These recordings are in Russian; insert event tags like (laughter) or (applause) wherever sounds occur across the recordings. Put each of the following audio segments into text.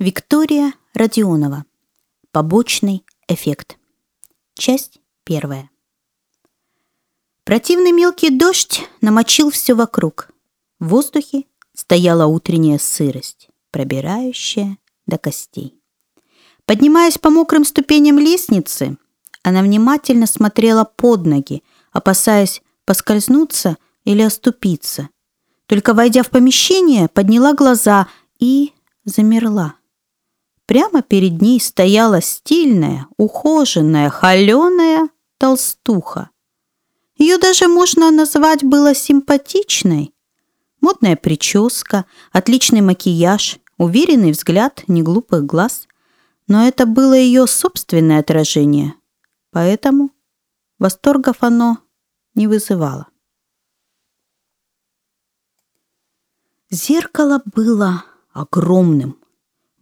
Виктория Родионова. Побочный эффект. Часть первая. Противный мелкий дождь намочил все вокруг. В воздухе стояла утренняя сырость, пробирающая до костей. Поднимаясь по мокрым ступеням лестницы, она внимательно смотрела под ноги, опасаясь поскользнуться или оступиться. Только войдя в помещение, подняла глаза и замерла. Прямо перед ней стояла стильная, ухоженная, холеная толстуха. Ее даже можно назвать было симпатичной. Модная прическа, отличный макияж, уверенный взгляд неглупых глаз. Но это было ее собственное отражение, поэтому восторгов оно не вызывало. Зеркало было огромным,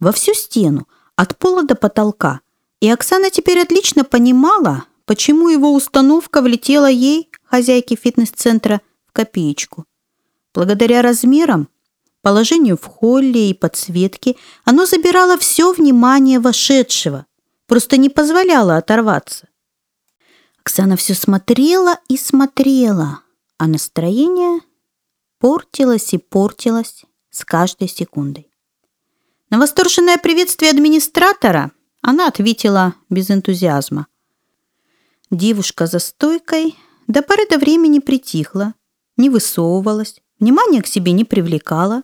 во всю стену, от пола до потолка. И Оксана теперь отлично понимала, почему его установка влетела ей, хозяйке фитнес-центра, в копеечку. Благодаря размерам, положению в холле и подсветке, оно забирало все внимание вошедшего, просто не позволяло оторваться. Оксана все смотрела и смотрела, а настроение портилось и портилось с каждой секундой. На восторженное приветствие администратора она ответила без энтузиазма. Девушка за стойкой до поры до времени притихла, не высовывалась, внимания к себе не привлекала,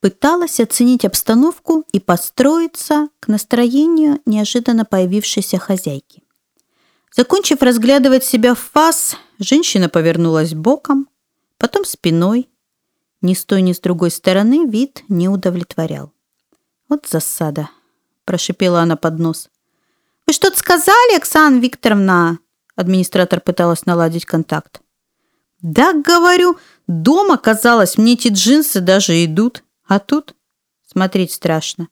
пыталась оценить обстановку и построиться к настроению неожиданно появившейся хозяйки. Закончив разглядывать себя в фас, женщина повернулась боком, потом спиной, ни с той, ни с другой стороны вид не удовлетворял. «Вот засада», – прошипела она под нос. «Вы что-то сказали, Оксана Викторовна?» Администратор пыталась наладить контакт. «Да, говорю, дома, казалось, мне эти джинсы даже идут. А тут смотреть страшно».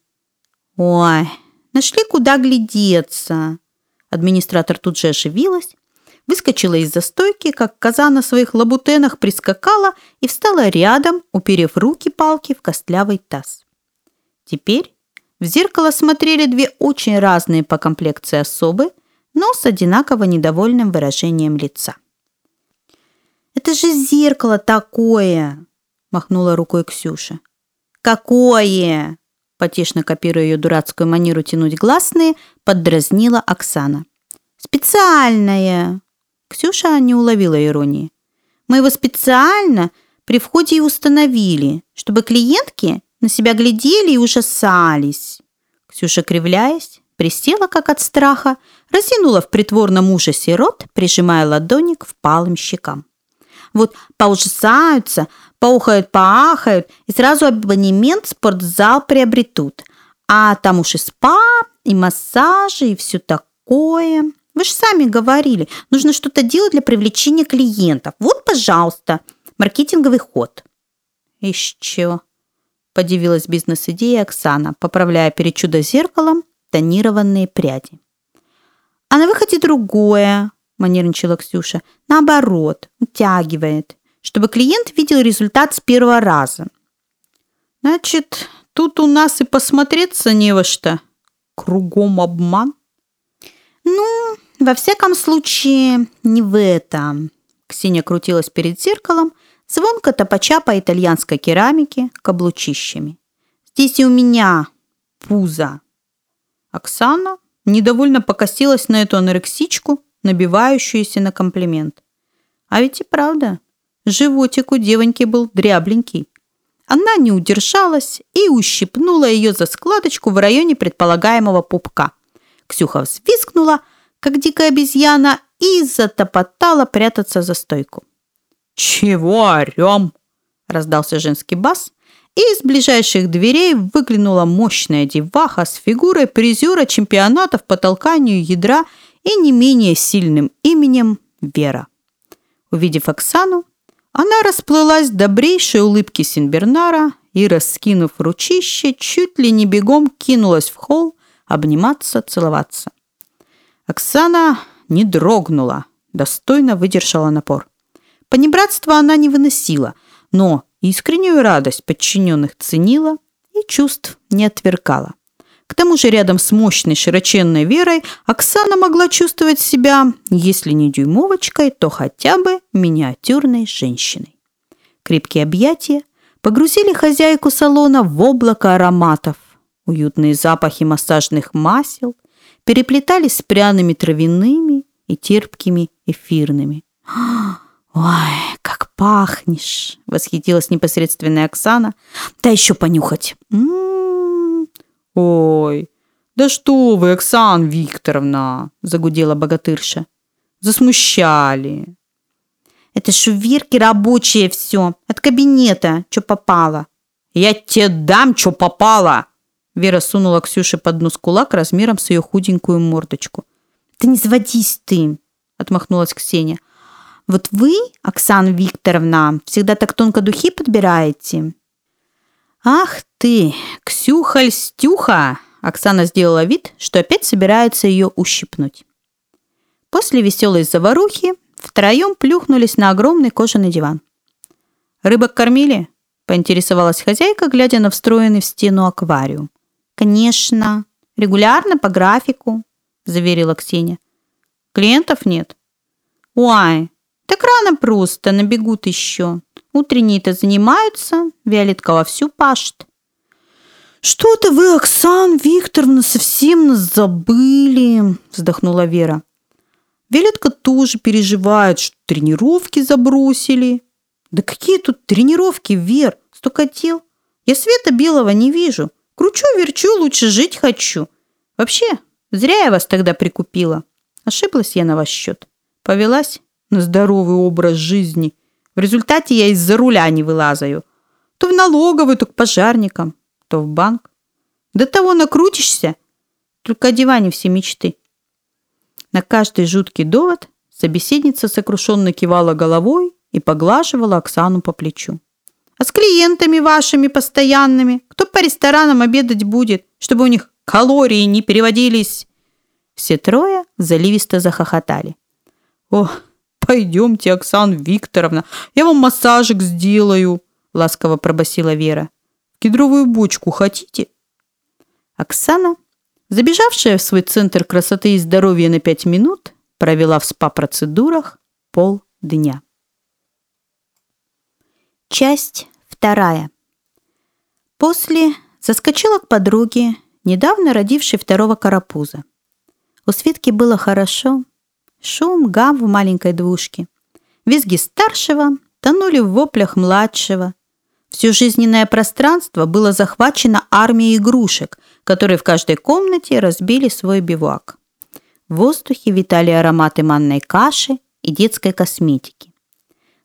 «Ой, нашли куда глядеться». Администратор тут же оживилась выскочила из-за стойки, как коза на своих лабутенах прискакала и встала рядом, уперев руки-палки в костлявый таз. Теперь в зеркало смотрели две очень разные по комплекции особы, но с одинаково недовольным выражением лица. «Это же зеркало такое!» – махнула рукой Ксюша. «Какое?» – потешно копируя ее дурацкую манеру тянуть гласные, поддразнила Оксана. «Специальное!» Ксюша не уловила иронии. Мы его специально при входе и установили, чтобы клиентки на себя глядели и ужасались. Ксюша, кривляясь, присела как от страха, разинула в притворном ужасе рот, прижимая ладони к впалым щекам. Вот поужасаются, поухают, поахают и сразу абонемент в спортзал приобретут. А там уж и спа, и массажи, и все такое. Вы же сами говорили, нужно что-то делать для привлечения клиентов. Вот, пожалуйста, маркетинговый ход. Еще, подивилась бизнес-идея Оксана, поправляя перед чудо-зеркалом тонированные пряди. А на выходе другое, манерничала Ксюша. Наоборот, утягивает, чтобы клиент видел результат с первого раза. Значит, тут у нас и посмотреться не во что. Кругом обман. Ну, во всяком случае, не в этом. Ксения крутилась перед зеркалом, звонко топача по итальянской керамике каблучищами. Здесь и у меня пузо. Оксана недовольно покосилась на эту анорексичку, набивающуюся на комплимент. А ведь и правда, животик у девоньки был дрябленький. Она не удержалась и ущипнула ее за складочку в районе предполагаемого пупка. Ксюха взвискнула – как дикая обезьяна, и затопотала прятаться за стойку. «Чего орем?» – раздался женский бас, и из ближайших дверей выглянула мощная деваха с фигурой призера чемпионатов по толканию ядра и не менее сильным именем Вера. Увидев Оксану, она расплылась добрейшей улыбке Синбернара и, раскинув ручище, чуть ли не бегом кинулась в холл обниматься, целоваться. Оксана не дрогнула, достойно выдержала напор. Понебратство она не выносила, но искреннюю радость подчиненных ценила и чувств не отвергала. К тому же рядом с мощной широченной Верой Оксана могла чувствовать себя, если не дюймовочкой, то хотя бы миниатюрной женщиной. Крепкие объятия погрузили хозяйку салона в облако ароматов. Уютные запахи массажных масел переплетались с пряными травяными и терпкими эфирными. «Ой, как пахнешь!» — восхитилась непосредственная Оксана. «Да еще понюхать!» «М-м-м!» «Ой, да что вы, Оксана Викторовна!» — загудела богатырша. «Засмущали!» «Это Вирки рабочее все, от кабинета, что попало!» «Я тебе дам, что попало!» Вера сунула Ксюше под нос кулак размером с ее худенькую мордочку. «Да не заводись ты!» — отмахнулась Ксения. Вот вы, Оксана Викторовна, всегда так тонко духи подбираете. Ах ты, Ксюха-льстюха! Оксана сделала вид, что опять собирается ее ущипнуть. После веселой заварухи втроем плюхнулись на огромный кожаный диван. «Рыбок кормили?» – поинтересовалась хозяйка, глядя на встроенный в стену аквариум. «Конечно, регулярно по графику», – заверила Ксения. «Клиентов нет?» «Уай, так рано просто, набегут еще. Утренние-то занимаются, Виолетка вовсю пашет. «Что-то вы, Оксан Викторовна, совсем нас забыли», вздохнула Вера. Виолетка тоже переживает, что тренировки забросили. Да какие тут тренировки, Вер? Столько дел. Я света белого не вижу. Кручу-верчу, лучше жить хочу. Вообще, зря я вас тогда прикупила. Ошиблась я на ваш счет. Повелась на здоровый образ жизни. В результате я из-за руля не вылазаю. То в налоговую, то к пожарникам, то в банк. До того накрутишься, только о диване все мечты. На каждый жуткий довод собеседница сокрушенно кивала головой и поглаживала Оксану по плечу. С клиентами вашими постоянными, кто по ресторанам обедать будет, чтобы у них калории не переводились? Все трое заливисто захохотали. Ох, «Пойдемте, Оксана Викторовна, я вам массажик сделаю», – ласково пробасила Вера. «Кедровую бочку хотите?» Оксана, забежавшая в свой центр красоты и здоровья на пять минут, провела в спа-процедурах полдня. Часть вторая. После заскочила к подруге, недавно родившей второго карапуза. У Светки было хорошо, Шум, гам в маленькой двушке. Визги старшего тонули в воплях младшего. Все жизненное пространство было захвачено армией игрушек, которые в каждой комнате разбили свой бивуак. В воздухе витали ароматы манной каши и детской косметики.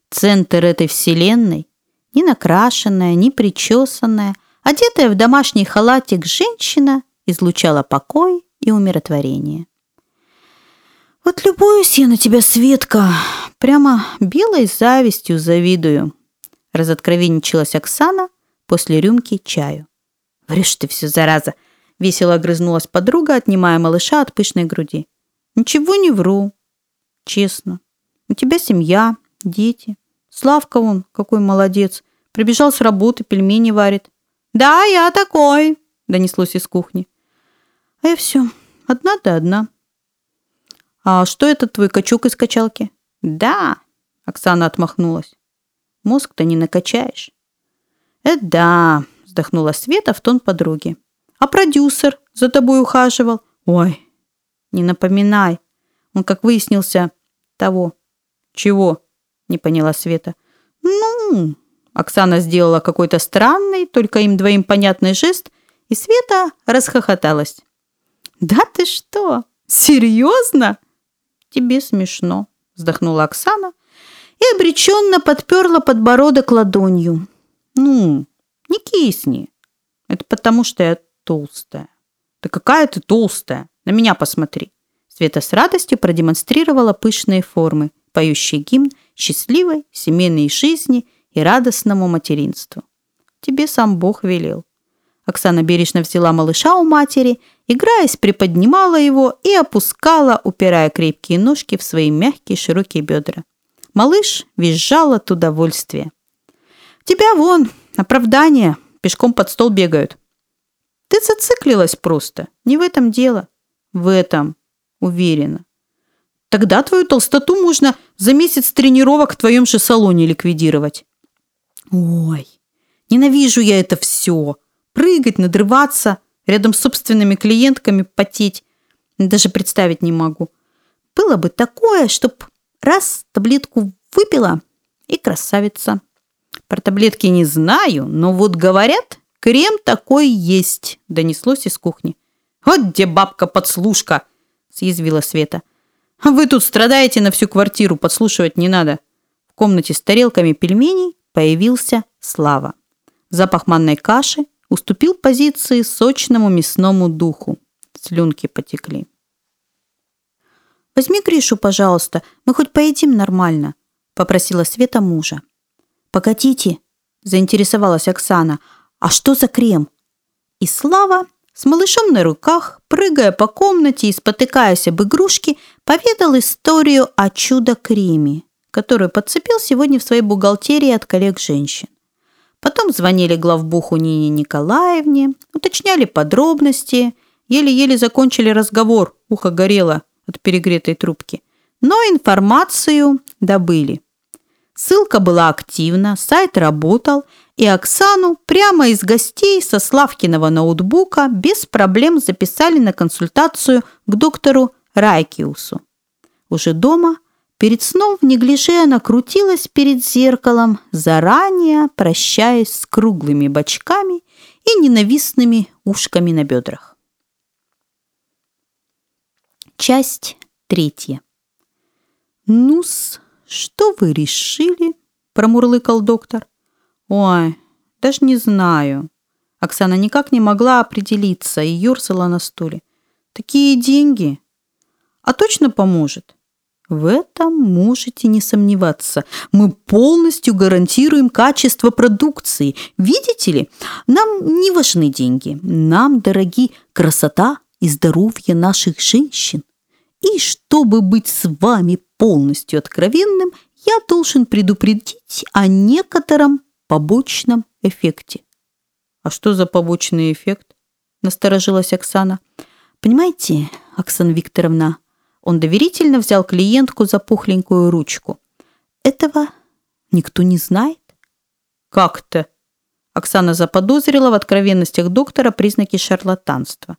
Центр этой вселенной, не накрашенная, не причесанная, одетая в домашний халатик женщина излучала покой и умиротворение. Вот любуюсь я на тебя, Светка, прямо белой завистью завидую. Разоткровенничалась Оксана после рюмки чаю. Врешь ты все, зараза. Весело огрызнулась подруга, отнимая малыша от пышной груди. Ничего не вру. Честно. У тебя семья, дети. Славка вон, какой молодец. Прибежал с работы, пельмени варит. Да, я такой, донеслось из кухни. А я все, одна да одна. «А что это твой качок из качалки?» «Да», — Оксана отмахнулась. «Мозг-то не накачаешь». «Это да», — вздохнула Света в тон подруги. «А продюсер за тобой ухаживал?» «Ой, не напоминай. Он, как выяснился, того». «Чего?» — не поняла Света. «Ну...» Оксана сделала какой-то странный, только им двоим понятный жест, и Света расхохоталась. «Да ты что? Серьезно?» тебе смешно», – вздохнула Оксана и обреченно подперла подбородок ладонью. «Ну, не кисни. Это потому, что я толстая». «Да какая ты толстая? На меня посмотри». Света с радостью продемонстрировала пышные формы, поющие гимн счастливой семейной жизни и радостному материнству. Тебе сам Бог велел. Оксана бережно взяла малыша у матери, играясь, приподнимала его и опускала, упирая крепкие ножки в свои мягкие широкие бедра. Малыш визжал от удовольствия. «Тебя вон, оправдание, пешком под стол бегают», Ты зациклилась просто. Не в этом дело. В этом, уверена. Тогда твою толстоту можно за месяц тренировок в твоем же салоне ликвидировать. Ой, ненавижу я это все. Прыгать, надрываться, рядом с собственными клиентками потеть. Даже представить не могу. Было бы такое, чтоб раз таблетку выпила и красавица. Про таблетки не знаю, но вот говорят, крем такой есть, донеслось из кухни. Вот где бабка-подслушка, съязвила Света. А вы тут страдаете на всю квартиру, подслушивать не надо. В комнате с тарелками пельменей появился Слава. Запах манной каши уступил позиции сочному мясному духу. Слюнки потекли. «Возьми Гришу, пожалуйста, мы хоть поедим нормально», – попросила Света мужа. «Погодите», – заинтересовалась Оксана, – «а что за крем?» И Слава с малышом на руках, прыгая по комнате и спотыкаясь об игрушки, поведал историю о чудо-креме, которую подцепил сегодня в своей бухгалтерии от коллег-женщин. Потом звонили главбуху Нине Николаевне, уточняли подробности, еле-еле закончили разговор, ухо горело от перегретой трубки. Но информацию добыли. Ссылка была активна, сайт работал, и Оксану прямо из гостей со Славкиного ноутбука без проблем записали на консультацию к доктору Райкиусу. Уже дома, перед сном в неглиже она крутилась перед зеркалом, заранее прощаясь с круглыми бочками и ненавистными ушками на бедрах. Часть третья. «Ну-с, что вы решили?» – промурлыкал доктор. Ой, даже не знаю. Оксана никак не могла определиться и ерзала на стуле. Такие деньги. А точно поможет? В этом можете не сомневаться. Мы полностью гарантируем качество продукции. Видите ли, нам не важны деньги. Нам дороги красота и здоровье наших женщин. И чтобы быть с вами полностью откровенным, я должен предупредить о некотором побочном эффекте. А что за побочный эффект? Насторожилась Оксана. Понимаете, Оксана Викторовна, он доверительно взял клиентку за пухленькую ручку. Этого никто не знает. Как-то? Оксана заподозрила в откровенностях доктора признаки шарлатанства.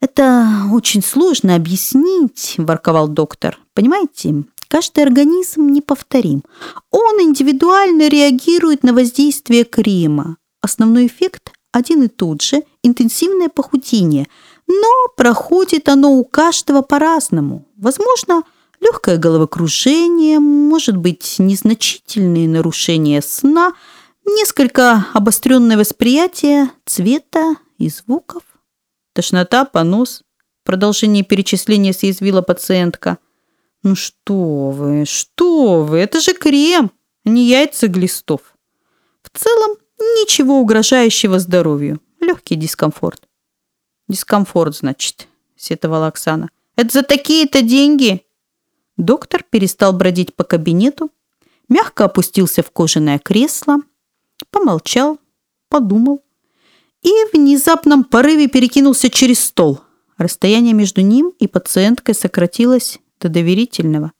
«Это очень сложно объяснить», – ворковал доктор. «Понимаете, Каждый организм неповторим. Он индивидуально реагирует на воздействие крема. Основной эффект один и тот же – интенсивное похудение. Но проходит оно у каждого по-разному. Возможно, легкое головокружение, может быть, незначительные нарушения сна, несколько обостренное восприятие цвета и звуков. Тошнота, понос. Продолжение перечисления съязвила пациентка – ну что вы, что вы, это же крем, а не яйца глистов. В целом, ничего угрожающего здоровью. Легкий дискомфорт. Дискомфорт, значит, сетовала Оксана. Это за такие-то деньги? Доктор перестал бродить по кабинету, мягко опустился в кожаное кресло, помолчал, подумал и в внезапном порыве перекинулся через стол. Расстояние между ним и пациенткой сократилось до доверительного.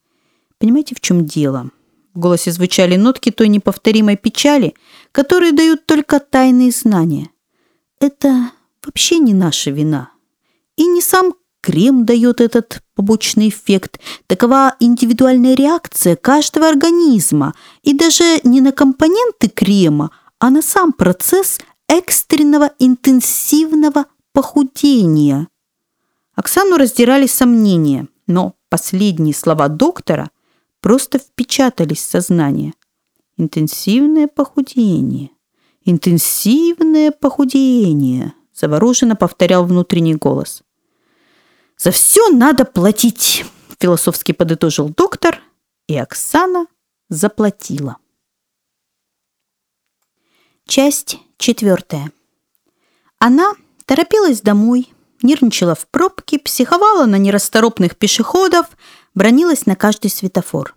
Понимаете, в чем дело? В голосе звучали нотки той неповторимой печали, которые дают только тайные знания. Это вообще не наша вина. И не сам крем дает этот побочный эффект. Такова индивидуальная реакция каждого организма. И даже не на компоненты крема, а на сам процесс экстренного интенсивного похудения. Оксану раздирали сомнения, но Последние слова доктора просто впечатались в сознание. Интенсивное похудение. Интенсивное похудение, завороженно повторял внутренний голос. За все надо платить, философски подытожил доктор, и Оксана заплатила. Часть четвертая. Она торопилась домой, нервничала в пробке, психовала на нерасторопных пешеходов, бронилась на каждый светофор.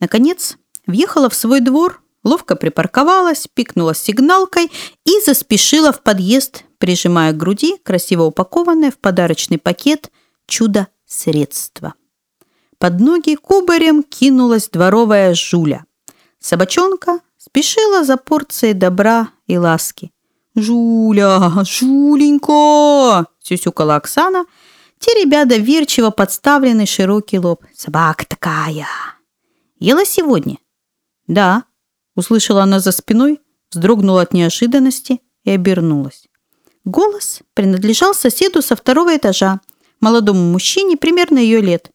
Наконец, въехала в свой двор, ловко припарковалась, пикнула сигналкой и заспешила в подъезд прижимая к груди красиво упакованное в подарочный пакет чудо-средство. Под ноги кубарем кинулась дворовая Жуля. Собачонка спешила за порцией добра и ласки. «Жуля, Жуленька!» – сюсюкала Оксана, теребя доверчиво подставленный широкий лоб. «Собака такая!» «Ела сегодня?» «Да», – услышала она за спиной, вздрогнула от неожиданности и обернулась. Голос принадлежал соседу со второго этажа, молодому мужчине примерно ее лет.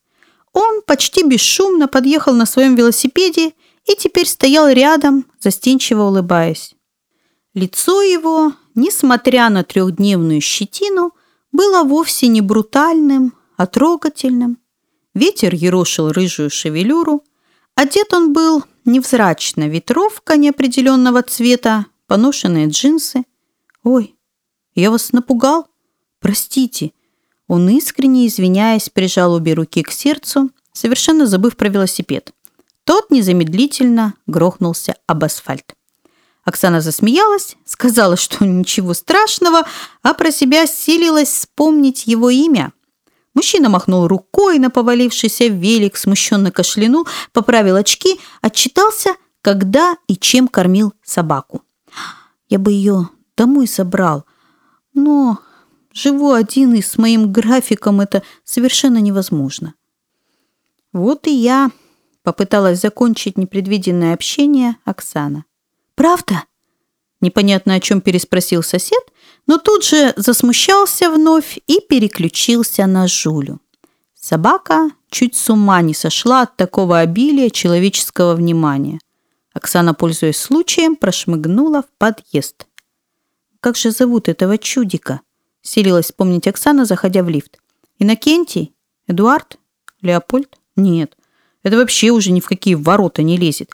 Он почти бесшумно подъехал на своем велосипеде и теперь стоял рядом, застенчиво улыбаясь. Лицо его, несмотря на трехдневную щетину, было вовсе не брутальным, а трогательным. Ветер ерошил рыжую шевелюру. Одет он был невзрачно, ветровка неопределенного цвета, поношенные джинсы. «Ой, я вас напугал? Простите». Он искренне, извиняясь, прижал обе руки к сердцу, совершенно забыв про велосипед. Тот незамедлительно грохнулся об асфальт. Оксана засмеялась, сказала, что (laughs) ничего страшного, а про себя силилась вспомнить его имя. Мужчина махнул рукой на повалившийся велик, смущенно кашлянул, поправил очки, отчитался, когда и чем кормил собаку. Я бы ее домой собрал, но живу один и с моим графиком это совершенно невозможно. Вот и я попыталась закончить непредвиденное общение Оксана. «Правда?» Непонятно о чем переспросил сосед, но тут же засмущался вновь и переключился на Жулю. Собака чуть с ума не сошла от такого обилия человеческого внимания. Оксана, пользуясь случаем, прошмыгнула в подъезд. «Как же зовут этого чудика?» – селилась вспомнить Оксана, заходя в лифт. «Иннокентий? Эдуард? Леопольд? Нет, это вообще уже ни в какие ворота не лезет.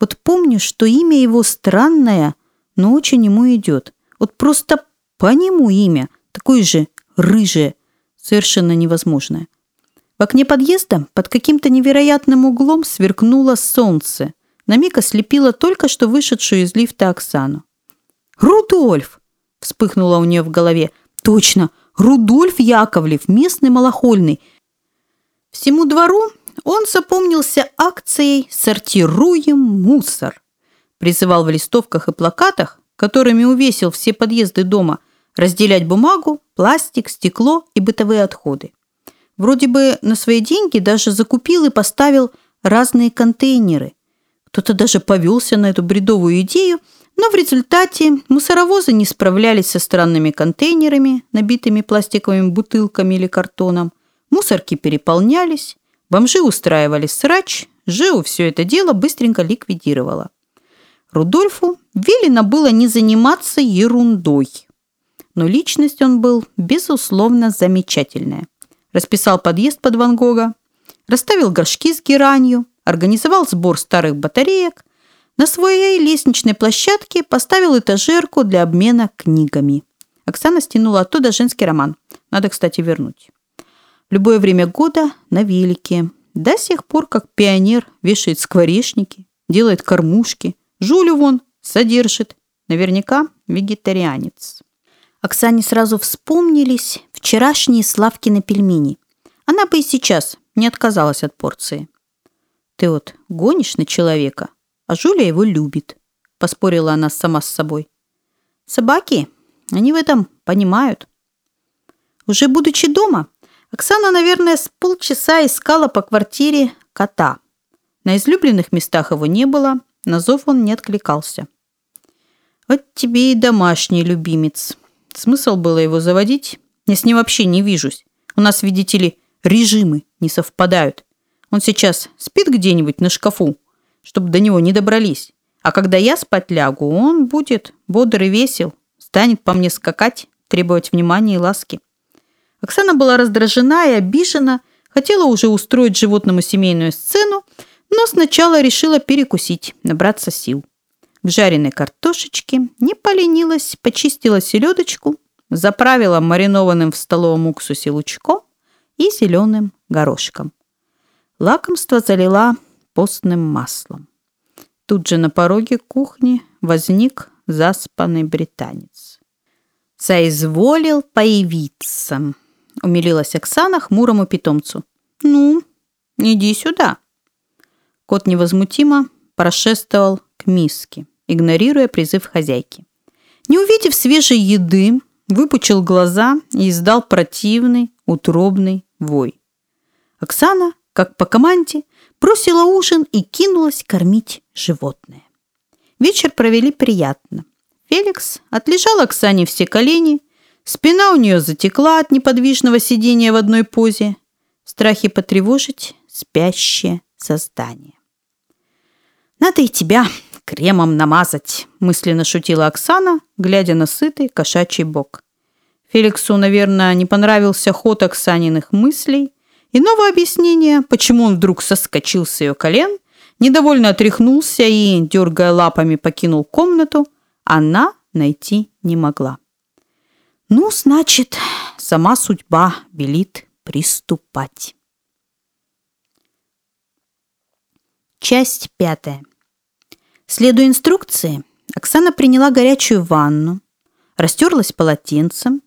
Вот помню, что имя его странное, но очень ему идет. Вот просто по нему имя, такое же рыжее, совершенно невозможное. В окне подъезда под каким-то невероятным углом сверкнуло солнце. На миг ослепило только что вышедшую из лифта Оксану. «Рудольф!» – вспыхнуло у нее в голове. «Точно! Рудольф Яковлев, местный малохольный!» Всему двору он запомнился акцией «Сортируем мусор». Призывал в листовках и плакатах, которыми увесил все подъезды дома, разделять бумагу, пластик, стекло и бытовые отходы. Вроде бы на свои деньги даже закупил и поставил разные контейнеры. Кто-то даже повелся на эту бредовую идею, но в результате мусоровозы не справлялись со странными контейнерами, набитыми пластиковыми бутылками или картоном. Мусорки переполнялись, Бомжи устраивали срач, Жиу все это дело быстренько ликвидировала. Рудольфу велено было не заниматься ерундой. Но личность он был, безусловно, замечательная. Расписал подъезд под Ван Гога, расставил горшки с геранью, организовал сбор старых батареек, на своей лестничной площадке поставил этажерку для обмена книгами. Оксана стянула оттуда женский роман. Надо, кстати, вернуть любое время года на велике. До сих пор, как пионер вешает скворечники, делает кормушки. Жулю вон содержит. Наверняка вегетарианец. Оксане сразу вспомнились вчерашние Славкины пельмени. Она бы и сейчас не отказалась от порции. «Ты вот гонишь на человека, а Жуля его любит», – поспорила она сама с собой. «Собаки, они в этом понимают». Уже будучи дома, Оксана, наверное, с полчаса искала по квартире кота. На излюбленных местах его не было, на зов он не откликался. Вот тебе и домашний любимец. Смысл было его заводить? Я с ним вообще не вижусь. У нас, видите ли, режимы не совпадают. Он сейчас спит где-нибудь на шкафу, чтобы до него не добрались. А когда я спать лягу, он будет бодр и весел, станет по мне скакать, требовать внимания и ласки. Оксана была раздражена и обижена, хотела уже устроить животному семейную сцену, но сначала решила перекусить, набраться сил. В жареной картошечке не поленилась, почистила селедочку, заправила маринованным в столовом уксусе лучком и зеленым горошком. Лакомство залила постным маслом. Тут же на пороге кухни возник заспанный британец. соизволил появиться», — умилилась Оксана хмурому питомцу. «Ну, иди сюда». Кот невозмутимо прошествовал к миске, игнорируя призыв хозяйки. Не увидев свежей еды, выпучил глаза и издал противный, утробный вой. Оксана, как по команде, бросила ужин и кинулась кормить животное. Вечер провели приятно. Феликс отлежал Оксане все колени, спина у нее затекла от неподвижного сидения в одной позе, в страхе потревожить спящее создание. «Надо и тебя кремом намазать», – мысленно шутила Оксана, глядя на сытый кошачий бок. Феликсу, наверное, не понравился ход Оксаниных мыслей. Иного объяснения, почему он вдруг соскочил с ее колен, недовольно отряхнулся и, дергая лапами, покинул комнату, она найти не могла. Ну, значит, сама судьба велит приступать. Часть пятая. Следуя инструкции, Оксана приняла горячую ванну, растерлась полотенцем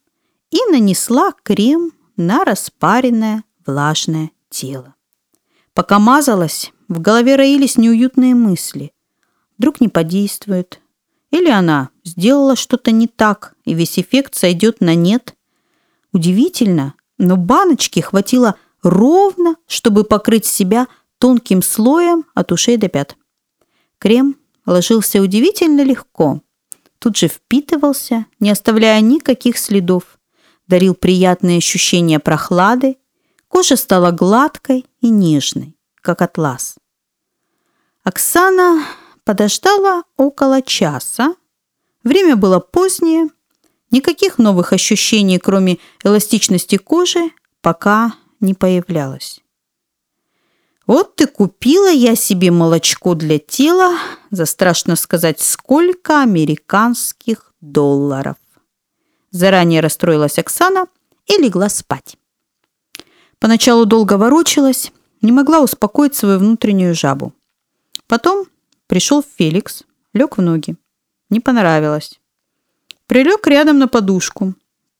и нанесла крем на распаренное влажное тело. Пока мазалась, в голове роились неуютные мысли. Вдруг не подействует. Или она сделала что-то не так, и весь эффект сойдет на нет. Удивительно, но баночки хватило ровно, чтобы покрыть себя тонким слоем от ушей до пят. Крем ложился удивительно легко. Тут же впитывался, не оставляя никаких следов. Дарил приятные ощущения прохлады. Кожа стала гладкой и нежной, как атлас. Оксана подождала около часа. Время было позднее. Никаких новых ощущений, кроме эластичности кожи, пока не появлялось. Вот ты купила я себе молочко для тела за, страшно сказать, сколько американских долларов. Заранее расстроилась Оксана и легла спать. Поначалу долго ворочалась, не могла успокоить свою внутреннюю жабу. Потом пришел Феликс, лег в ноги. Не понравилось. Прилег рядом на подушку.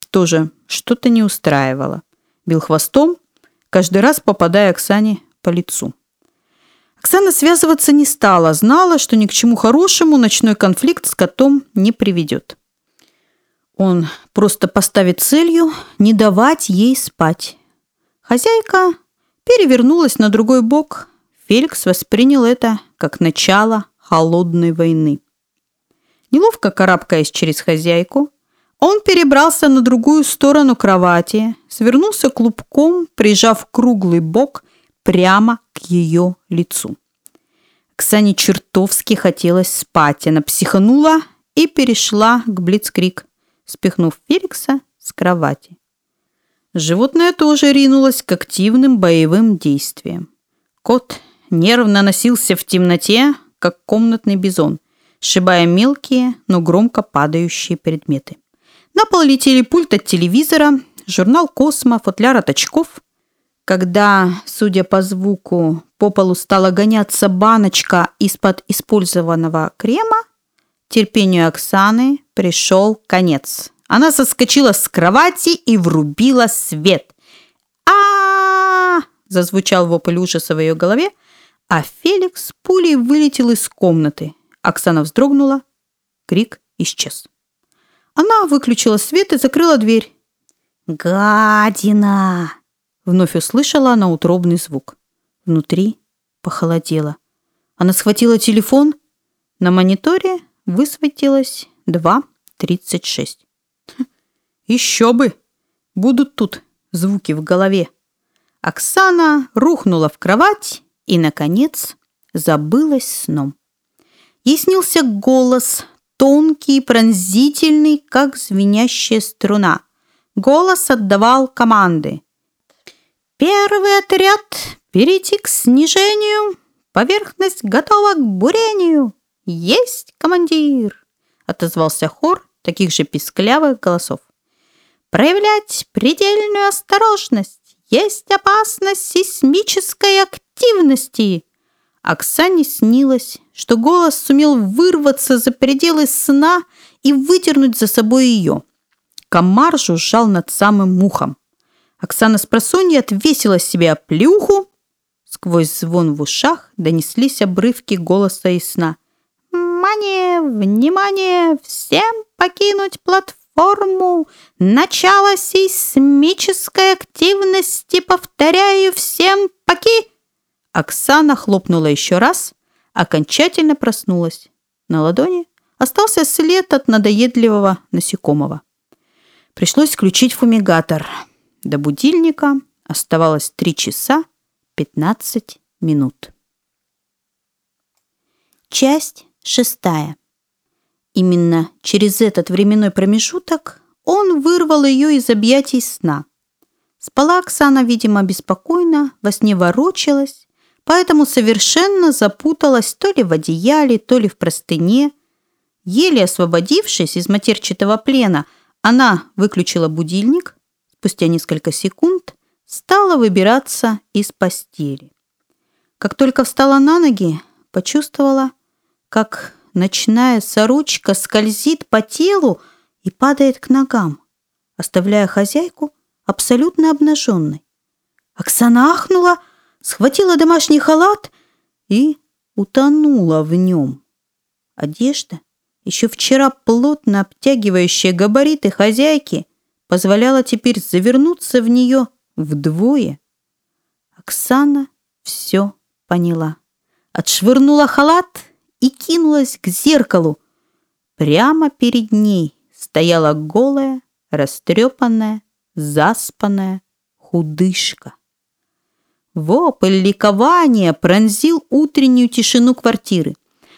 Тоже что-то не устраивало. Бил хвостом, каждый раз попадая Оксане по лицу. Оксана связываться не стала, знала, что ни к чему хорошему ночной конфликт с котом не приведет. Он просто поставит целью не давать ей спать. Хозяйка перевернулась на другой бок. Феликс воспринял это как начало холодной войны. Неловко карабкаясь через хозяйку, он перебрался на другую сторону кровати, свернулся клубком, прижав круглый бок прямо к ее лицу. Ксане чертовски хотелось спать. Она психанула и перешла к блицкрик, спихнув Феликса с кровати. Животное тоже ринулось к активным боевым действиям. Кот нервно носился в темноте, как комнатный бизон, сшибая мелкие, но громко падающие предметы. На пол летели пульт от телевизора, журнал «Космо», футляр от очков – когда, судя по звуку, по полу стала гоняться баночка из-под использованного крема, терпению Оксаны пришел конец. Она соскочила с кровати и врубила свет. а, зазвучал вопль ужаса в ее голове, а Феликс пулей вылетел из комнаты. Оксана вздрогнула, крик исчез. Она выключила свет и закрыла дверь. «Гадина!» Вновь услышала она утробный звук. Внутри похолодело. Она схватила телефон. На мониторе высветилось 2.36. Еще бы! Будут тут звуки в голове. Оксана рухнула в кровать и, наконец, забылась сном. Ей снился голос, тонкий и пронзительный, как звенящая струна. Голос отдавал команды. Первый отряд перейти к снижению. Поверхность готова к бурению. Есть, командир, отозвался хор таких же писклявых голосов. Проявлять предельную осторожность. Есть опасность сейсмической активности. Оксане снилось, что голос сумел вырваться за пределы сна и выдернуть за собой ее. комар жужжал над самым мухом. Оксана с просонья отвесила себе плюху. Сквозь звон в ушах донеслись обрывки голоса и сна. «Внимание! Внимание! Всем покинуть платформу! Начало сейсмической активности! Повторяю, всем поки!» Оксана хлопнула еще раз, окончательно проснулась. На ладони остался след от надоедливого насекомого. Пришлось включить фумигатор. До будильника оставалось 3 часа 15 минут. Часть шестая. Именно через этот временной промежуток он вырвал ее из объятий сна. Спала Оксана, видимо, беспокойно, во сне ворочалась, поэтому совершенно запуталась то ли в одеяле, то ли в простыне. Еле освободившись из матерчатого плена, она выключила будильник, спустя несколько секунд стала выбираться из постели. Как только встала на ноги, почувствовала, как ночная сорочка скользит по телу и падает к ногам, оставляя хозяйку абсолютно обнаженной. Оксана ахнула – схватила домашний халат и утонула в нем. Одежда, еще вчера плотно обтягивающая габариты хозяйки, позволяла теперь завернуться в нее вдвое. Оксана все поняла. Отшвырнула халат и кинулась к зеркалу. Прямо перед ней стояла голая, растрепанная, заспанная худышка. Вопль ликования пронзил утреннюю тишину квартиры.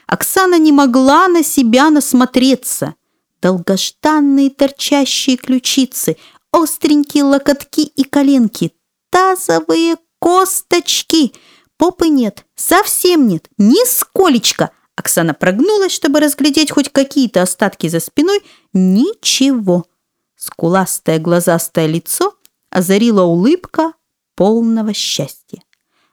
Оксана не могла на себя насмотреться. Долгожданные торчащие ключицы, остренькие локотки и коленки, тазовые косточки. Попы нет, совсем нет, нисколечко. Оксана прогнулась, чтобы разглядеть хоть какие-то остатки за спиной. Ничего. Скуластое глазастое лицо озарила улыбка полного счастья.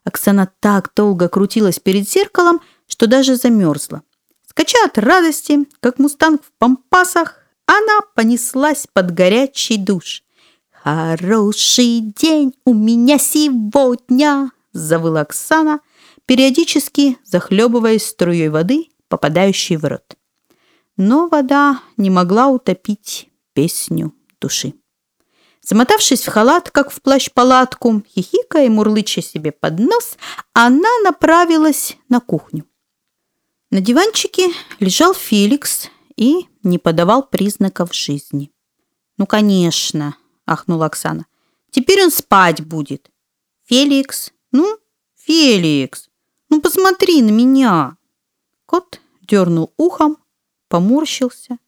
Оксана так долго крутилась перед зеркалом, что даже замерзла. Скача от радости, как мустанг в пампасах, она понеслась под горячий душ. «Хороший день у меня сегодня!» – завыла Оксана, периодически захлебываясь струей воды, попадающей в рот. Но вода не могла утопить песню души. Замотавшись в халат, как в плащ-палатку, хихикая и мурлыча себе под нос, она направилась на кухню. На диванчике лежал Феликс и не подавал признаков жизни. «Ну, конечно», – ахнула Оксана. «Теперь он спать будет». «Феликс, ну, Феликс, ну посмотри на меня». Кот дернул ухом, поморщился.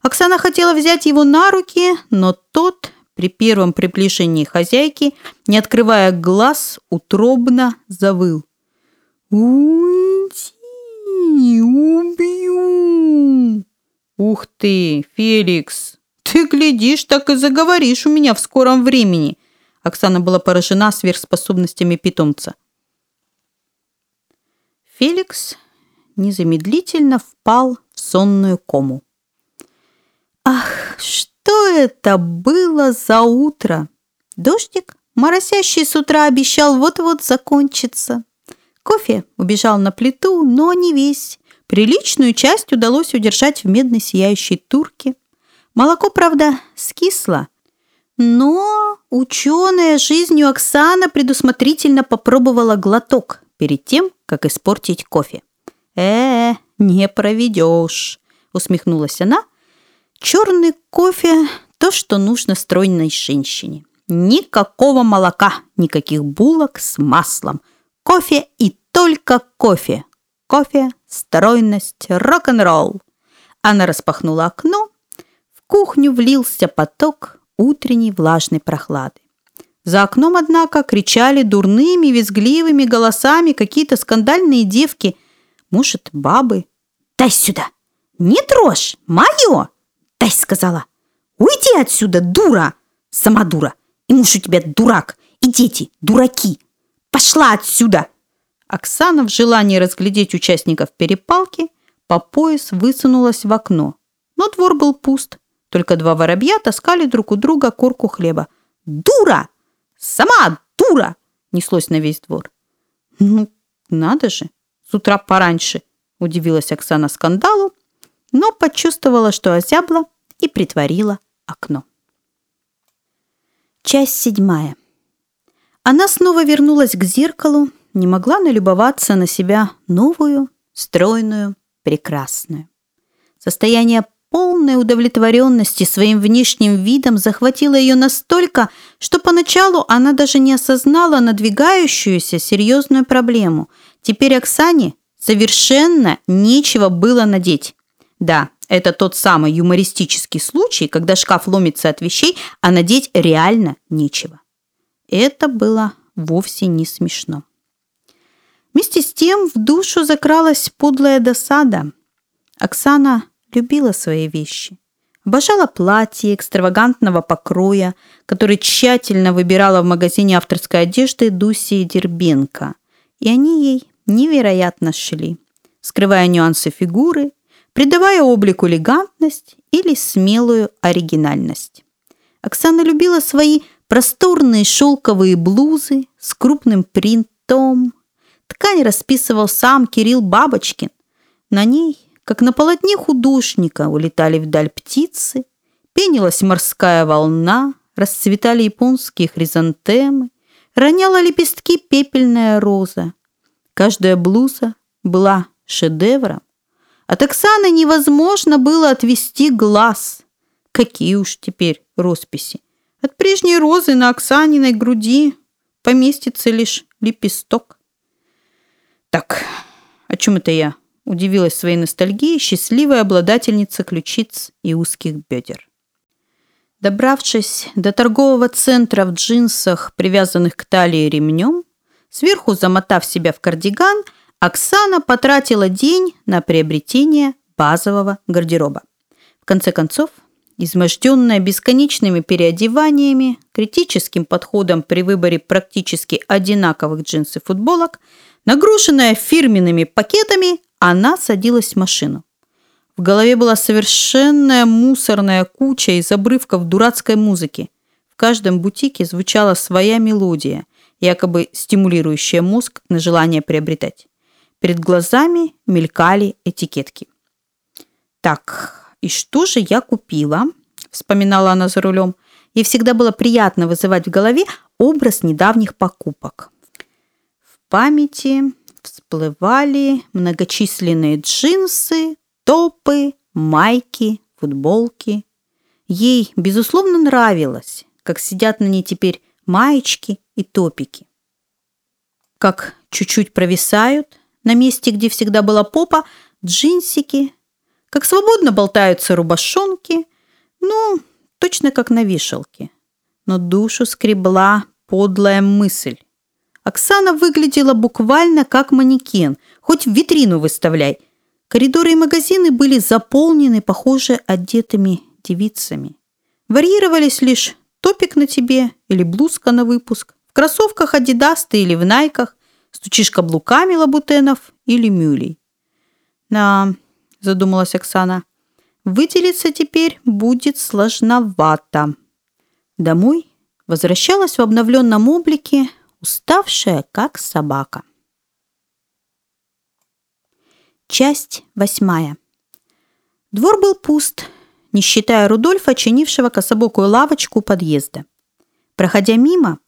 Оксана хотела взять его на руки, но тот при первом приближении хозяйки, не открывая глаз, утробно завыл. «Уйди, убью!» «Ух ты, Феликс! Ты глядишь, так и заговоришь у меня в скором времени!» Оксана была поражена сверхспособностями питомца. Феликс незамедлительно впал в сонную кому. «Ах, что!» Что это было за утро? Дождик, моросящий с утра, обещал вот-вот закончиться. Кофе убежал на плиту, но не весь. Приличную часть удалось удержать в медной сияющей турке. Молоко, правда, скисло. Но ученая жизнью Оксана предусмотрительно попробовала глоток перед тем, как испортить кофе. «Э, не проведешь», — усмехнулась она Черный кофе – то, что нужно стройной женщине. Никакого молока, никаких булок с маслом. Кофе и только кофе. Кофе, стройность, рок-н-ролл. Она распахнула окно. В кухню влился поток утренней влажной прохлады. За окном, однако, кричали дурными, визгливыми голосами какие-то скандальные девки. Может, бабы. «Дай сюда! Не трожь! Мое!» «Дай!» — сказала. «Уйди отсюда, дура! Сама дура! И муж у тебя дурак! И дети дураки! Пошла отсюда!» Оксана в желании разглядеть участников перепалки по пояс высунулась в окно. Но двор был пуст. Только два воробья таскали друг у друга корку хлеба. «Дура! Сама дура!» неслось на весь двор. «Ну, надо же, с утра пораньше!» удивилась Оксана скандалу, но почувствовала, что озябла и притворила окно. Часть седьмая. Она снова вернулась к зеркалу, не могла налюбоваться на себя новую, стройную, прекрасную. Состояние полной удовлетворенности своим внешним видом захватило ее настолько, что поначалу она даже не осознала надвигающуюся серьезную проблему. Теперь Оксане совершенно нечего было надеть. Да, это тот самый юмористический случай, когда шкаф ломится от вещей, а надеть реально нечего. Это было вовсе не смешно. Вместе с тем в душу закралась подлая досада. Оксана любила свои вещи. Обожала платье экстравагантного покроя, которые тщательно выбирала в магазине авторской одежды Дуси Дербенко. И они ей невероятно шли, скрывая нюансы фигуры, придавая облику элегантность или смелую оригинальность. Оксана любила свои просторные шелковые блузы с крупным принтом. Ткань расписывал сам Кирилл Бабочкин. На ней, как на полотне художника, улетали вдаль птицы, пенилась морская волна, расцветали японские хризантемы, роняла лепестки пепельная роза. Каждая блуза была шедевром, от Оксаны невозможно было отвести глаз. Какие уж теперь росписи. От прежней розы на Оксаниной груди поместится лишь лепесток. Так, о чем это я? Удивилась своей ностальгией счастливая обладательница ключиц и узких бедер. Добравшись до торгового центра в джинсах, привязанных к талии ремнем, сверху замотав себя в кардиган – Оксана потратила день на приобретение базового гардероба. В конце концов, изможденная бесконечными переодеваниями, критическим подходом при выборе практически одинаковых джинс и футболок, нагруженная фирменными пакетами, она садилась в машину. В голове была совершенная мусорная куча из обрывков дурацкой музыки. В каждом бутике звучала своя мелодия, якобы стимулирующая мозг на желание приобретать. Перед глазами мелькали этикетки. «Так, и что же я купила?» – вспоминала она за рулем. Ей всегда было приятно вызывать в голове образ недавних покупок. В памяти всплывали многочисленные джинсы, топы, майки, футболки. Ей, безусловно, нравилось, как сидят на ней теперь маечки и топики. Как чуть-чуть провисают на месте, где всегда была попа, джинсики, как свободно болтаются рубашонки, ну, точно как на вешалке. Но душу скребла подлая мысль. Оксана выглядела буквально как манекен, хоть в витрину выставляй. Коридоры и магазины были заполнены, похоже, одетыми девицами. Варьировались лишь топик на тебе или блузка на выпуск, в кроссовках Adidas или в найках, Стучишь каблуками лабутенов или мюлей. Да, задумалась Оксана, выделиться теперь будет сложновато. Домой возвращалась в обновленном облике, уставшая, как собака. Часть восьмая. Двор был пуст, не считая Рудольфа, чинившего кособокую лавочку у подъезда. Проходя мимо,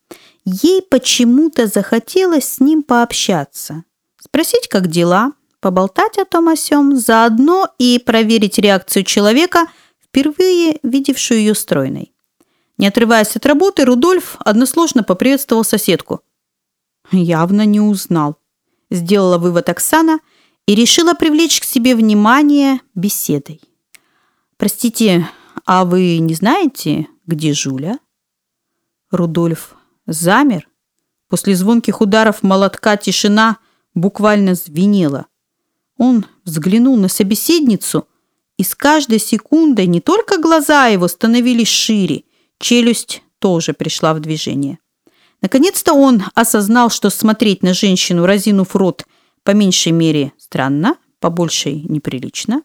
Ей почему-то захотелось с ним пообщаться. Спросить, как дела, поболтать о том о сём, заодно и проверить реакцию человека, впервые видевшую ее стройной. Не отрываясь от работы, Рудольф односложно поприветствовал соседку. Явно не узнал. Сделала вывод Оксана и решила привлечь к себе внимание беседой. «Простите, а вы не знаете, где Жуля?» Рудольф замер. После звонких ударов молотка тишина буквально звенела. Он взглянул на собеседницу, и с каждой секундой не только глаза его становились шире, челюсть тоже пришла в движение. Наконец-то он осознал, что смотреть на женщину, разинув рот, по меньшей мере странно, по большей неприлично.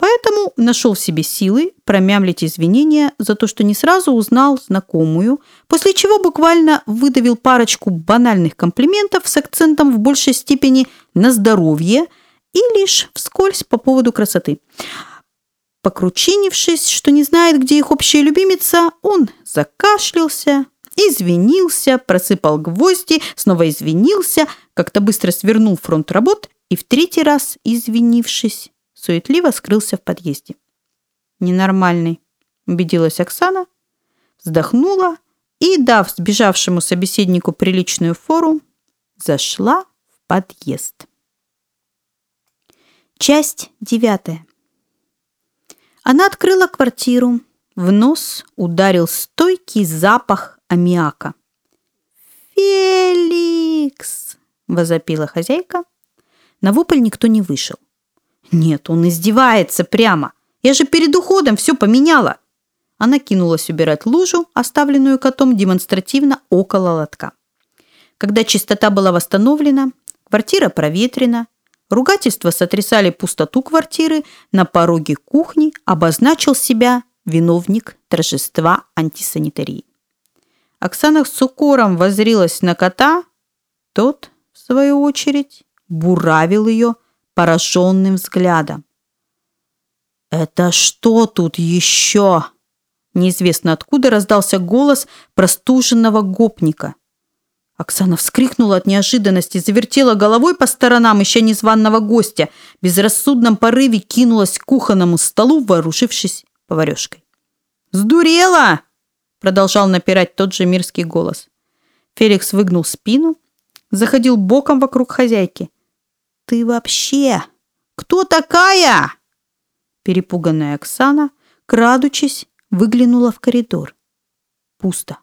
Поэтому нашел в себе силы промямлить извинения за то, что не сразу узнал знакомую, после чего буквально выдавил парочку банальных комплиментов с акцентом в большей степени на здоровье и лишь вскользь по поводу красоты. Покручинившись, что не знает, где их общая любимица, он закашлялся, извинился, просыпал гвозди, снова извинился, как-то быстро свернул фронт работ и в третий раз, извинившись, суетливо скрылся в подъезде. «Ненормальный», – убедилась Оксана, вздохнула и, дав сбежавшему собеседнику приличную фору, зашла в подъезд. Часть девятая. Она открыла квартиру. В нос ударил стойкий запах аммиака. «Феликс!» – возопила хозяйка. На вопль никто не вышел. Нет, он издевается прямо. Я же перед уходом все поменяла. Она кинулась убирать лужу, оставленную котом демонстративно около лотка. Когда чистота была восстановлена, квартира проветрена, ругательства сотрясали пустоту квартиры, на пороге кухни обозначил себя виновник торжества антисанитарии. Оксана с укором возрилась на кота, тот, в свою очередь, буравил ее пораженным взглядом. «Это что тут еще?» Неизвестно откуда раздался голос простуженного гопника. Оксана вскрикнула от неожиданности, завертела головой по сторонам еще незваного гостя, в безрассудном порыве кинулась к кухонному столу, вооружившись поварешкой. «Сдурела!» – продолжал напирать тот же мирский голос. Феликс выгнул спину, заходил боком вокруг хозяйки – ты вообще? Кто такая?» Перепуганная Оксана, крадучись, выглянула в коридор. Пусто.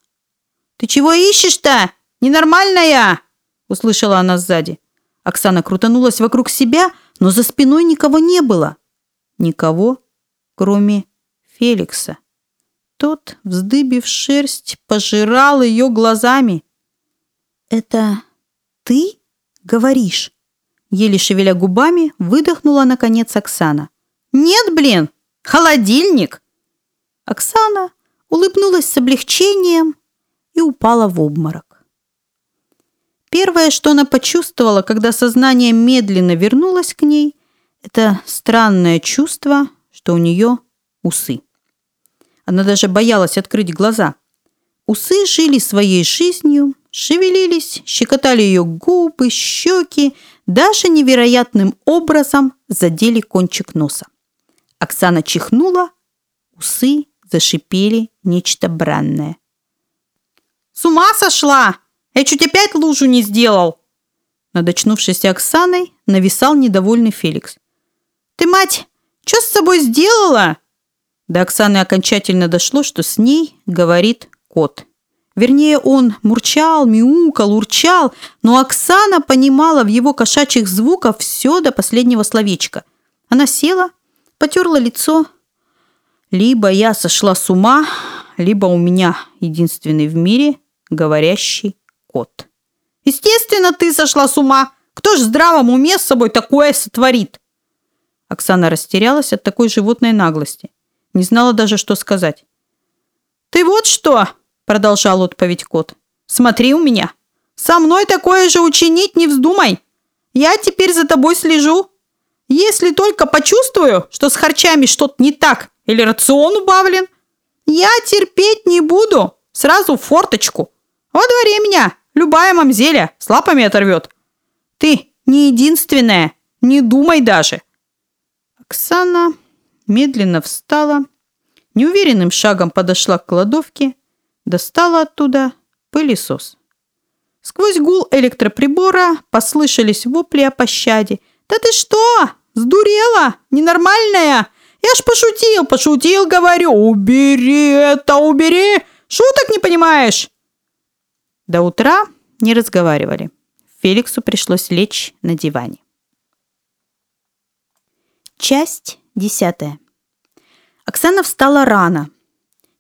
«Ты чего ищешь-то? Ненормальная!» Услышала она сзади. Оксана крутанулась вокруг себя, но за спиной никого не было. Никого, кроме Феликса. Тот, вздыбив шерсть, пожирал ее глазами. «Это ты говоришь?» Еле шевеля губами, выдохнула наконец Оксана. «Нет, блин! Холодильник!» Оксана улыбнулась с облегчением и упала в обморок. Первое, что она почувствовала, когда сознание медленно вернулось к ней, это странное чувство, что у нее усы. Она даже боялась открыть глаза. Усы жили своей жизнью, шевелились, щекотали ее губы, щеки, даже невероятным образом задели кончик носа. Оксана чихнула, усы зашипели нечто бранное. «С ума сошла! Я чуть опять лужу не сделал!» Над очнувшейся Оксаной нависал недовольный Феликс. «Ты, мать, что с собой сделала?» До Оксаны окончательно дошло, что с ней говорит кот. Вернее, он мурчал, мяукал, урчал, но Оксана понимала в его кошачьих звуках все до последнего словечка. Она села, потерла лицо. Либо я сошла с ума, либо у меня единственный в мире говорящий кот. Естественно, ты сошла с ума. Кто ж в здравом уме с собой такое сотворит? Оксана растерялась от такой животной наглости. Не знала даже, что сказать. «Ты вот что!» Продолжал отповедь кот. «Смотри у меня. Со мной такое же учинить не вздумай. Я теперь за тобой слежу. Если только почувствую, что с харчами что-то не так или рацион убавлен, я терпеть не буду. Сразу в форточку. Во дворе меня любая мамзеля с лапами оторвет. Ты не единственная, не думай даже». Оксана медленно встала, неуверенным шагом подошла к кладовке достала оттуда пылесос. Сквозь гул электроприбора послышались вопли о пощаде. «Да ты что? Сдурела? Ненормальная? Я ж пошутил, пошутил, говорю. Убери это, убери! Шуток не понимаешь!» До утра не разговаривали. Феликсу пришлось лечь на диване. Часть десятая. Оксана встала рано,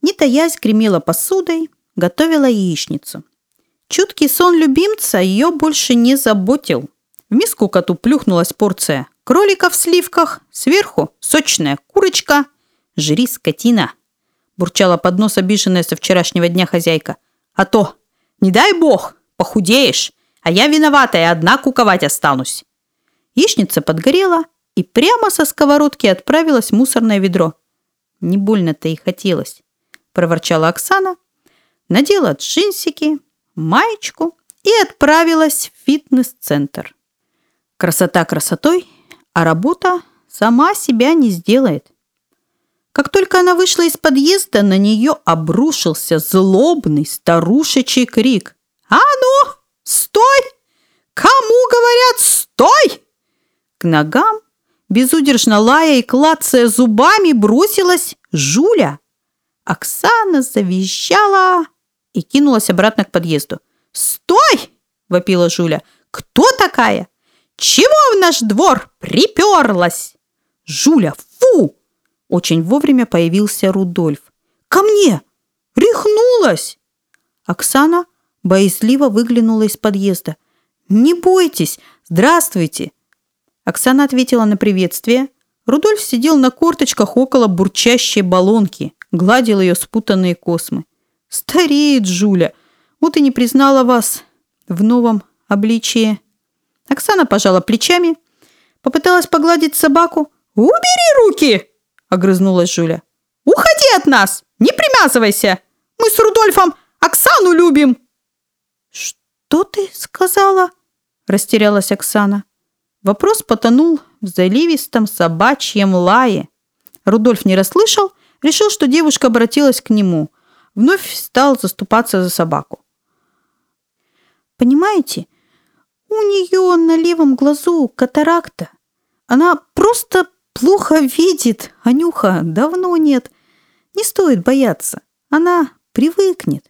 не таясь, гремела посудой, готовила яичницу. Чуткий сон любимца ее больше не заботил. В миску коту плюхнулась порция кролика в сливках, сверху сочная курочка. Жри, скотина!» бурчала под нос обиженная со вчерашнего дня хозяйка. «А то, не дай бог, похудеешь, а я виноватая одна куковать останусь». Яичница подгорела и прямо со сковородки отправилась в мусорное ведро. Не больно-то и хотелось, проворчала Оксана, надела джинсики, маечку и отправилась в фитнес-центр. Красота красотой, а работа сама себя не сделает. Как только она вышла из подъезда, на нее обрушился злобный старушечий крик. «А ну, стой! Кому говорят «стой»?» К ногам, безудержно лая и клацая зубами, бросилась Жуля. Оксана завизжала и кинулась обратно к подъезду. «Стой!» – вопила Жуля. «Кто такая? Чего в наш двор приперлась?» «Жуля, фу!» Очень вовремя появился Рудольф. «Ко мне! Рехнулась!» Оксана боязливо выглянула из подъезда. «Не бойтесь! Здравствуйте!» Оксана ответила на приветствие. Рудольф сидел на корточках около бурчащей баллонки, гладил ее спутанные космы. «Стареет Жуля! Вот и не признала вас в новом обличии!» Оксана пожала плечами, попыталась погладить собаку. «Убери руки!» – огрызнулась Жуля. «Уходи от нас! Не примазывайся! Мы с Рудольфом Оксану любим!» «Что ты сказала?» – растерялась Оксана. Вопрос потонул в заливистом собачьем лае. Рудольф не расслышал, решил, что девушка обратилась к нему. Вновь стал заступаться за собаку. «Понимаете, у нее на левом глазу катаракта. Она просто Плохо видит, Анюха, давно нет. Не стоит бояться, она привыкнет.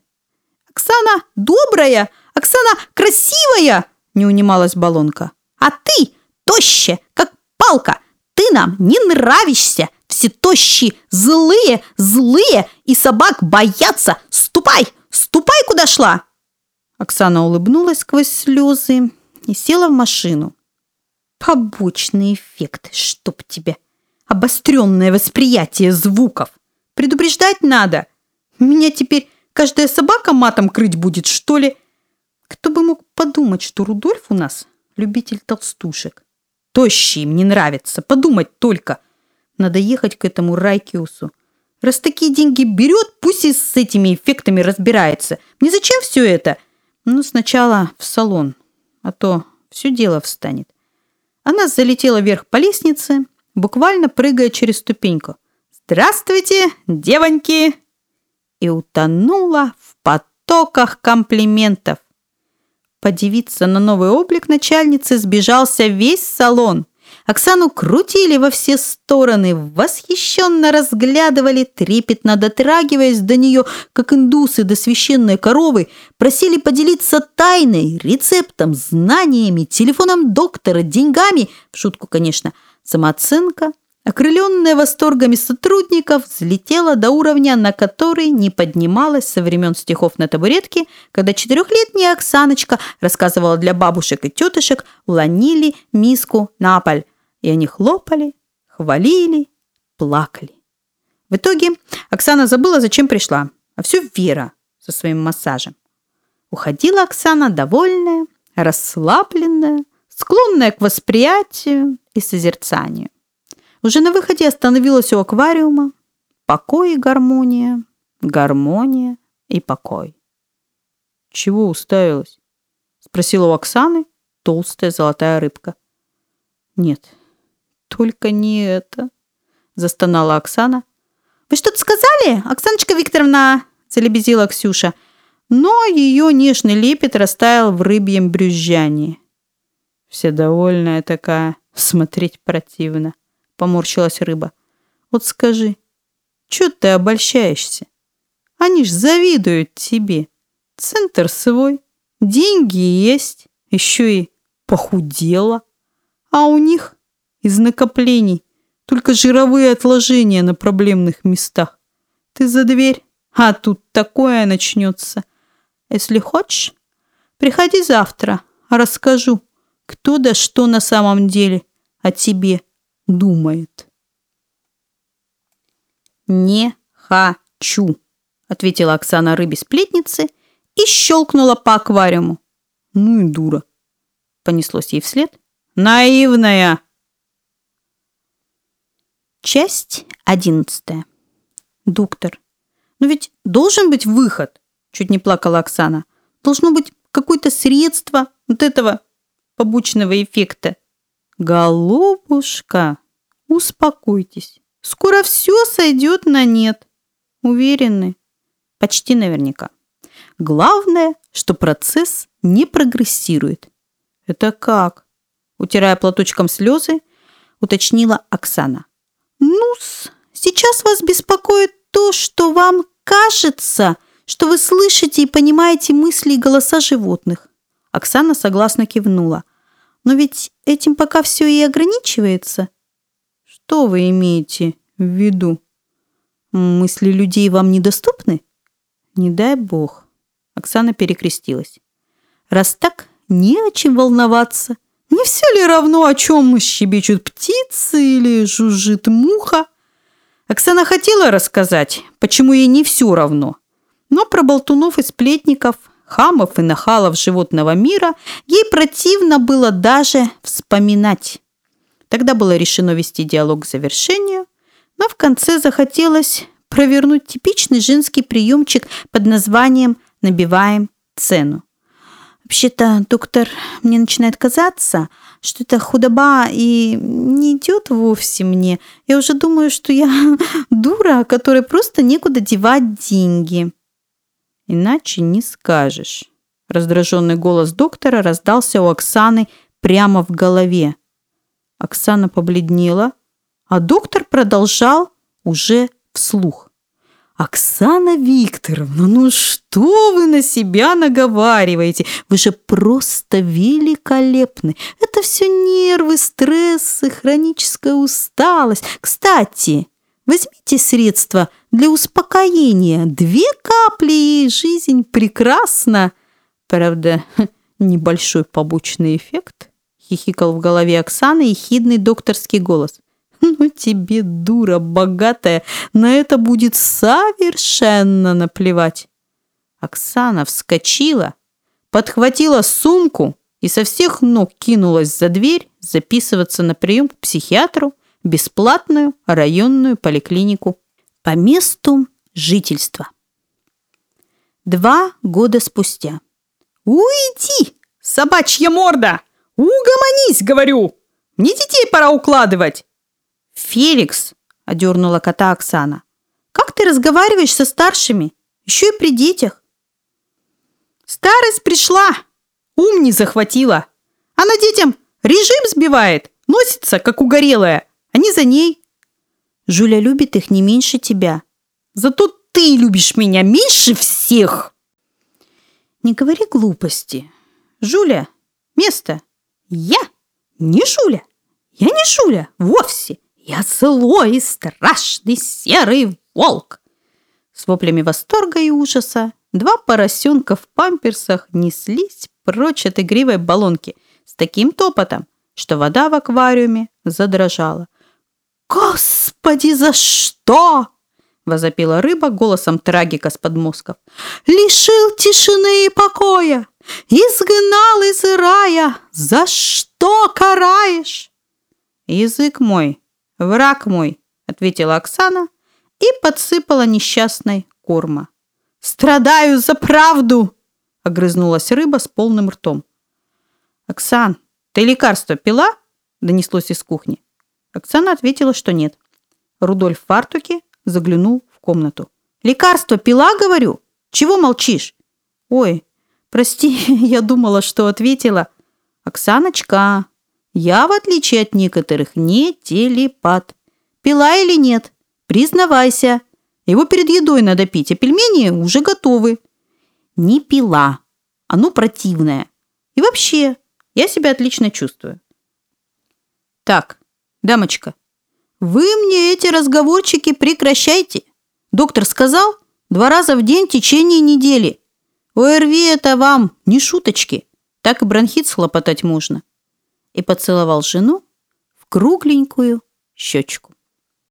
Оксана добрая, Оксана красивая, не унималась баллонка. А ты тощая, как палка. Ты нам не нравишься. Все тощие, злые, злые, и собак боятся. Ступай, ступай, куда шла. Оксана улыбнулась сквозь слезы и села в машину. Побочный эффект, чтоб тебя. Обостренное восприятие звуков. Предупреждать надо. Меня теперь каждая собака матом крыть будет, что ли? Кто бы мог подумать, что Рудольф у нас любитель толстушек. Тощий им не нравится, подумать только. Надо ехать к этому Райкиусу. Раз такие деньги берет, пусть и с этими эффектами разбирается. Мне зачем все это? Ну, сначала в салон, а то все дело встанет. Она залетела вверх по лестнице, буквально прыгая через ступеньку. «Здравствуйте, девоньки!» И утонула в потоках комплиментов. Подивиться на новый облик начальницы сбежался весь салон – Оксану крутили во все стороны, восхищенно разглядывали, трепетно дотрагиваясь до нее, как индусы до священной коровы, просили поделиться тайной, рецептом, знаниями, телефоном доктора, деньгами, в шутку, конечно, самооценка, окрыленная восторгами сотрудников, взлетела до уровня, на который не поднималась со времен стихов на табуретке, когда четырехлетняя Оксаночка рассказывала для бабушек и тетушек «Ланили миску на поль», и они хлопали, хвалили, плакали. В итоге Оксана забыла, зачем пришла, а все Вера со своим массажем. Уходила Оксана довольная, расслабленная, склонная к восприятию и созерцанию. Уже на выходе остановилась у аквариума. Покой и гармония, гармония и покой. «Чего уставилась?» – спросила у Оксаны толстая золотая рыбка. «Нет, только не это, застонала Оксана. Вы что-то сказали, Оксаночка Викторовна? залебезила Ксюша. Но ее нежный лепет растаял в рыбьем брюзжании. Вся довольная такая, смотреть противно, поморщилась рыба. Вот скажи, что ты обольщаешься? Они ж завидуют тебе. Центр свой, деньги есть, еще и похудела. А у них из накоплений, только жировые отложения на проблемных местах. Ты за дверь, а тут такое начнется. Если хочешь, приходи завтра, расскажу, кто да что на самом деле. о тебе думает. «Не хочу», — ответила Оксана рыбе-сплетнице и щелкнула по аквариуму. «Ну и дура», — понеслось ей вслед. «Наивная!» Часть одиннадцатая. «Доктор, но ведь должен быть выход!» Чуть не плакала Оксана. «Должно быть какое-то средство вот этого побочного эффекта». «Голубушка, успокойтесь. Скоро все сойдет на нет. Уверены? Почти наверняка. Главное, что процесс не прогрессирует». «Это как?» Утирая платочком слезы, уточнила Оксана. «Ну-с, сейчас вас беспокоит то, что вам кажется, что вы слышите и понимаете мысли и голоса животных». Оксана согласно кивнула. «Но ведь этим пока все и ограничивается». «Что вы имеете в виду? Мысли людей вам недоступны?» «Не дай бог». Оксана перекрестилась. «Раз так, не о чем волноваться. Не все ли равно, о чем щебечут птицы или жужжит муха?» Оксана хотела рассказать, почему ей не все равно. Но про болтунов и сплетников, хамов и нахалов животного мира ей противно было даже вспоминать. Тогда было решено вести диалог к завершению, но в конце захотелось провернуть типичный женский приемчик под названием «набиваем цену». Вообще-то, доктор, мне начинает казаться, что это худоба и не идет вовсе мне. Я уже думаю, что я (laughs) дура, которой просто некуда девать деньги. Иначе не скажешь. Раздраженный голос доктора раздался у Оксаны прямо в голове. Оксана побледнела, а доктор продолжал уже вслух. «Оксана Викторовна, ну что вы на себя наговариваете? Вы же просто великолепны. Это все нервы, стрессы, хроническая усталость. Кстати, возьмите средства для успокоения. Две капли, и жизнь прекрасна. Правда, (laughs) небольшой побочный эффект». Хихикал в голове Оксаны ехидный докторский голос. Ну тебе, дура богатая, на это будет совершенно наплевать. Оксана вскочила, подхватила сумку и со всех ног кинулась за дверь записываться на прием к психиатру бесплатную районную поликлинику по месту жительства. Два года спустя. «Уйди, собачья морда! Угомонись, говорю! Мне детей пора укладывать!» «Феликс!» – одернула кота Оксана. «Как ты разговариваешь со старшими? Еще и при детях!» «Старость пришла! Ум не захватила! Она детям режим сбивает, носится, как угорелая, они за ней!» «Жуля любит их не меньше тебя!» «Зато ты любишь меня меньше всех!» «Не говори глупости! Жуля, место!» «Я не Жуля! Я не Жуля вовсе!» Я злой страшный серый волк!» С воплями восторга и ужаса два поросенка в памперсах неслись прочь от игривой баллонки с таким топотом, что вода в аквариуме задрожала. «Господи, за что?» – возопила рыба голосом трагика с подмозгов. «Лишил тишины и покоя, изгнал из рая, за что караешь?» «Язык мой «Враг мой», — ответила Оксана и подсыпала несчастной корма. «Страдаю за правду!» — огрызнулась рыба с полным ртом. «Оксан, ты лекарство пила?» — донеслось из кухни. Оксана ответила, что нет. Рудольф в фартуке заглянул в комнату. «Лекарство пила, говорю? Чего молчишь?» «Ой, прости, (laughs) я думала, что ответила». «Оксаночка, я, в отличие от некоторых, не телепат. Пила или нет? Признавайся. Его перед едой надо пить, а пельмени уже готовы. Не пила. Оно противное. И вообще, я себя отлично чувствую. Так, дамочка, вы мне эти разговорчики прекращайте. Доктор сказал, два раза в день в течение недели. ОРВИ это вам не шуточки. Так и бронхит схлопотать можно и поцеловал жену в кругленькую щечку.